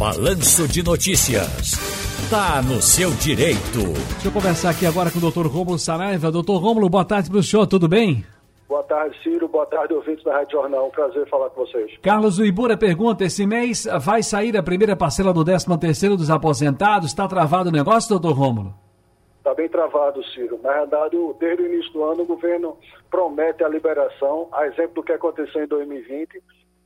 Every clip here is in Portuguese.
Balanço de Notícias. Tá no seu direito. Deixa eu conversar aqui agora com o doutor Rômulo Saraiva. Doutor Rômulo, boa tarde para o senhor, tudo bem? Boa tarde, Ciro. Boa tarde, ouvintes da Rádio Jornal. Um prazer falar com vocês. Carlos Uibura pergunta: esse mês vai sair a primeira parcela do 13 terceiro dos aposentados? Está travado o negócio, doutor Rômulo? Está bem travado, Ciro. Na verdade, desde o início do ano, o governo promete a liberação, a exemplo do que aconteceu em 2020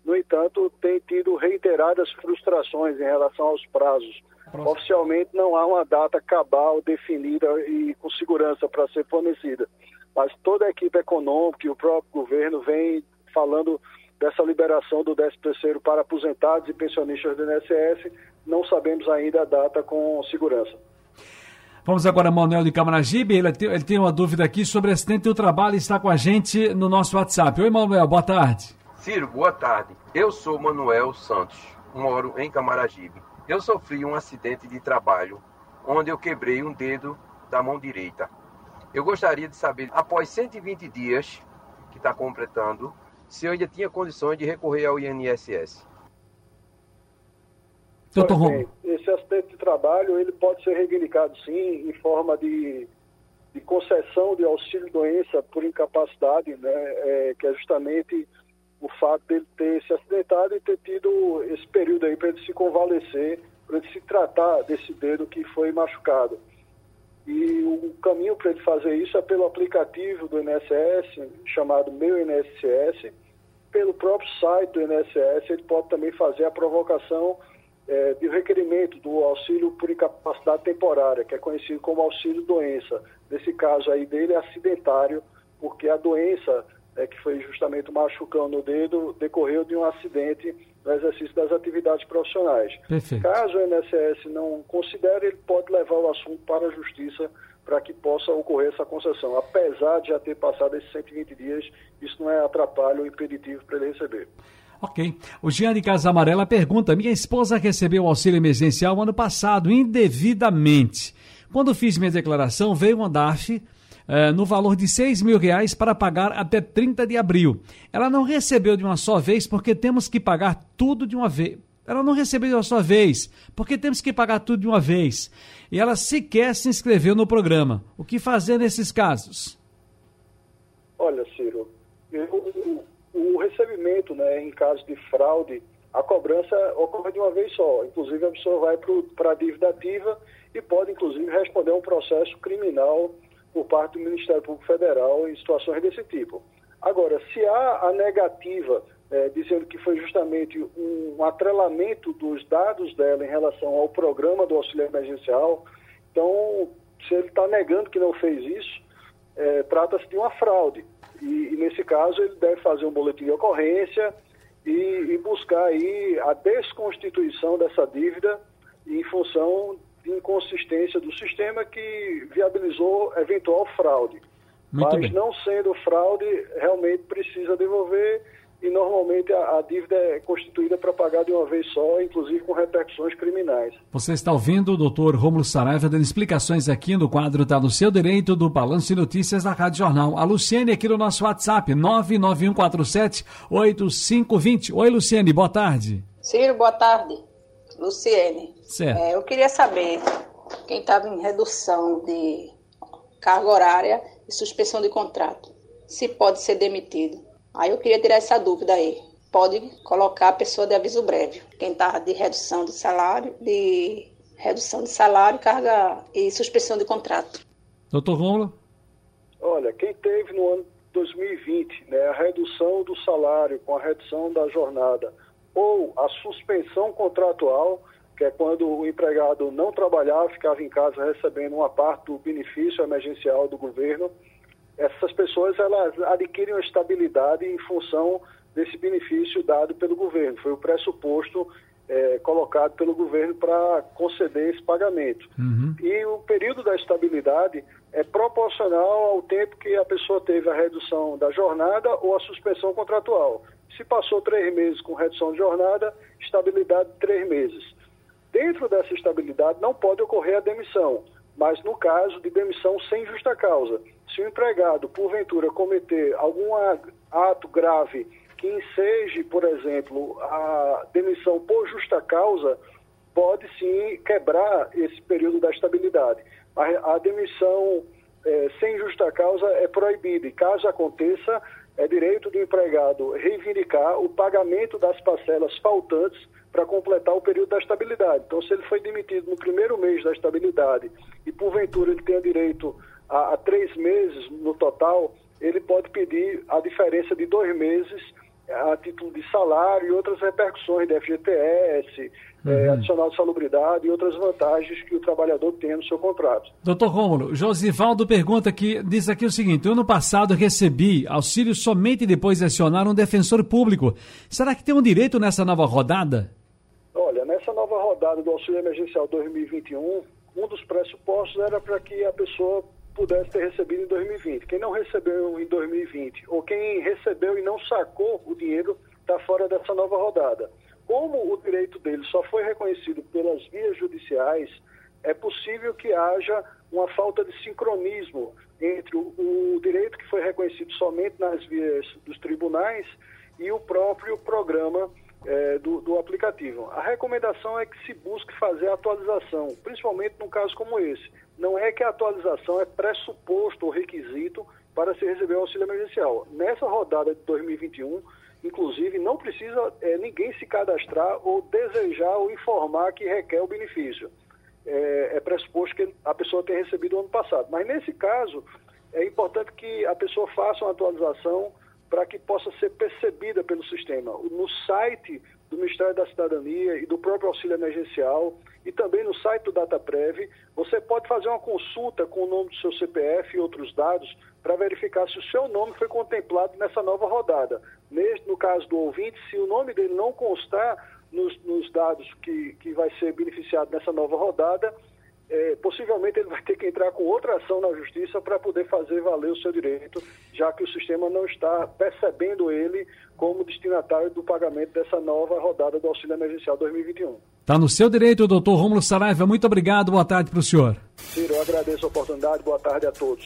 no entanto, tem tido reiteradas frustrações em relação aos prazos. Oficialmente não há uma data cabal definida e com segurança para ser fornecida. Mas toda a equipe econômica e o próprio governo vem falando dessa liberação do 13º para aposentados e pensionistas do INSS. Não sabemos ainda a data com segurança. Vamos agora a Manuel de Camaragibe. Ele tem, ele tem uma dúvida aqui sobre acidente do trabalho e está com a gente no nosso WhatsApp. Oi, Manuel, boa tarde. Ciro, boa tarde. Eu sou Manuel Santos, moro em Camaragibe. Eu sofri um acidente de trabalho onde eu quebrei um dedo da mão direita. Eu gostaria de saber, após 120 dias que está completando, se eu ainda tinha condições de recorrer ao INSS. Doutor bem, esse acidente de trabalho ele pode ser reivindicado sim em forma de, de concessão de auxílio doença por incapacidade, né, é, que é justamente o fato dele ter se acidentado e ter tido esse período aí para ele se convalescer, para ele se tratar desse dedo que foi machucado. E o caminho para ele fazer isso é pelo aplicativo do INSS, chamado Meu INSS. Pelo próprio site do INSS, ele pode também fazer a provocação é, de requerimento do auxílio por incapacidade temporária, que é conhecido como auxílio doença. Nesse caso aí dele é acidentário, porque a doença é, que foi justamente o machucão no dedo, decorreu de um acidente no exercício das atividades profissionais. Perfeito. Caso o INSS não considere, ele pode levar o assunto para a Justiça para que possa ocorrer essa concessão. Apesar de já ter passado esses 120 dias, isso não é atrapalho ou impeditivo para ele receber. Ok. O Jean de Casa Amarela pergunta: Minha esposa recebeu o auxílio emergencial ano passado, indevidamente. Quando fiz minha declaração, veio um DAF uh, no valor de 6 mil reais para pagar até 30 de abril. Ela não recebeu de uma só vez porque temos que pagar tudo de uma vez. Ela não recebeu de uma só vez, porque temos que pagar tudo de uma vez. E ela sequer se inscreveu no programa. O que fazer nesses casos? Olha, Ciro, o, o, o recebimento, né, em caso de fraude, a cobrança ocorre de uma vez só. Inclusive, a pessoa vai para a dívida ativa e pode, inclusive, responder a um processo criminal por parte do Ministério Público Federal em situações desse tipo. Agora, se há a negativa, é, dizendo que foi justamente um, atrelamento dos dados dela em relação ao programa do auxílio emergencial, então, se ele está negando que não fez isso, é, trata-se de uma fraude. E, e, nesse caso, ele deve fazer um boletim de ocorrência e, e buscar aí a desconstituição dessa dívida em função de inconsistência do sistema que viabilizou eventual fraude. Muito Mas bem. não sendo fraude, realmente precisa devolver e normalmente a, a dívida é constituída para pagar de uma vez só, inclusive com repercussões criminais. Você está ouvindo o doutor Rômulo Saraiva dando explicações aqui no quadro Está no Seu Direito do Balanço de Notícias da Rádio Jornal. A Luciene aqui no nosso WhatsApp, 991478520. Oi, Luciene, boa tarde. Ciro, boa tarde. Luciene. Certo. É, eu queria saber quem estava em redução de carga horária e suspensão de contrato, se pode ser demitido. Aí eu queria tirar essa dúvida aí. Pode colocar a pessoa de aviso breve. Quem estava de redução de salário, de redução de salário, carga e suspensão de contrato. Doutor Romulo? Olha, quem teve no ano 2020 né, a redução do salário com a redução da jornada ou a suspensão contratual, que é quando o empregado não trabalhava, ficava em casa recebendo uma parte do benefício emergencial do governo, essas pessoas elas adquirem uma estabilidade em função desse benefício dado pelo governo. Foi o pressuposto é, colocado pelo governo para conceder esse pagamento. Uhum. E o período da estabilidade é proporcional ao tempo que a pessoa teve a redução da jornada ou a suspensão contratual. Se passou três meses com redução de jornada, estabilidade de três meses. Dentro dessa estabilidade não pode ocorrer a demissão, mas no caso de demissão sem justa causa, se o empregado, porventura, cometer algum ato grave que enseje, por exemplo, a demissão por justa causa, pode sim quebrar esse período da estabilidade. A, a demissão é, sem justa causa é proibida e, caso aconteça, é direito do empregado reivindicar o pagamento das parcelas faltantes para completar o período da estabilidade. Então, se ele foi demitido no primeiro mês da estabilidade e, porventura, ele tenha direito a, a três meses no total, ele pode pedir a diferença de dois meses a título de salário e outras repercussões da FGTS. É, adicional de salubridade e outras vantagens que o trabalhador tem no seu contrato. Doutor Rômulo, Josivaldo pergunta aqui, diz aqui o seguinte, ano passado recebi auxílio somente depois de acionar um defensor público. Será que tem um direito nessa nova rodada? Olha, nessa nova rodada do auxílio emergencial 2021, um dos pressupostos era para que a pessoa pudesse ter recebido em 2020. Quem não recebeu em 2020 ou quem recebeu e não sacou o dinheiro está fora dessa nova rodada. Como o direito dele só foi reconhecido pelas vias judiciais, é possível que haja uma falta de sincronismo entre o, direito que foi reconhecido somente nas vias dos tribunais e o próprio programa é, do, do, aplicativo. A recomendação é que se busque fazer a atualização, principalmente num caso como esse. Não é que a atualização é pressuposto ou requisito para se receber o auxílio emergencial. Nessa rodada de 2021, inclusive, não precisa é, ninguém se cadastrar ou desejar ou informar que requer o benefício. É, é pressuposto que a pessoa tenha recebido o ano passado. Mas nesse caso, é importante que a pessoa faça uma atualização para que possa ser percebida pelo sistema. No site do Ministério da Cidadania e do próprio auxílio emergencial e também no site do DataPrev, você pode fazer uma consulta com o nome do seu CPF e outros dados para verificar se o seu nome foi contemplado nessa nova rodada. no caso do ouvinte, se o nome dele não constar nos, nos dados que, que vai ser beneficiado nessa nova rodada, é, possivelmente ele vai ter que entrar com outra ação na justiça para poder fazer valer o seu direito, já que o sistema não está percebendo ele como destinatário do pagamento dessa nova rodada do auxílio emergencial 2021. Está no seu direito, doutor Rômulo Saraiva. Muito obrigado. Boa tarde para o senhor. Ciro, eu agradeço a oportunidade. Boa tarde a todos.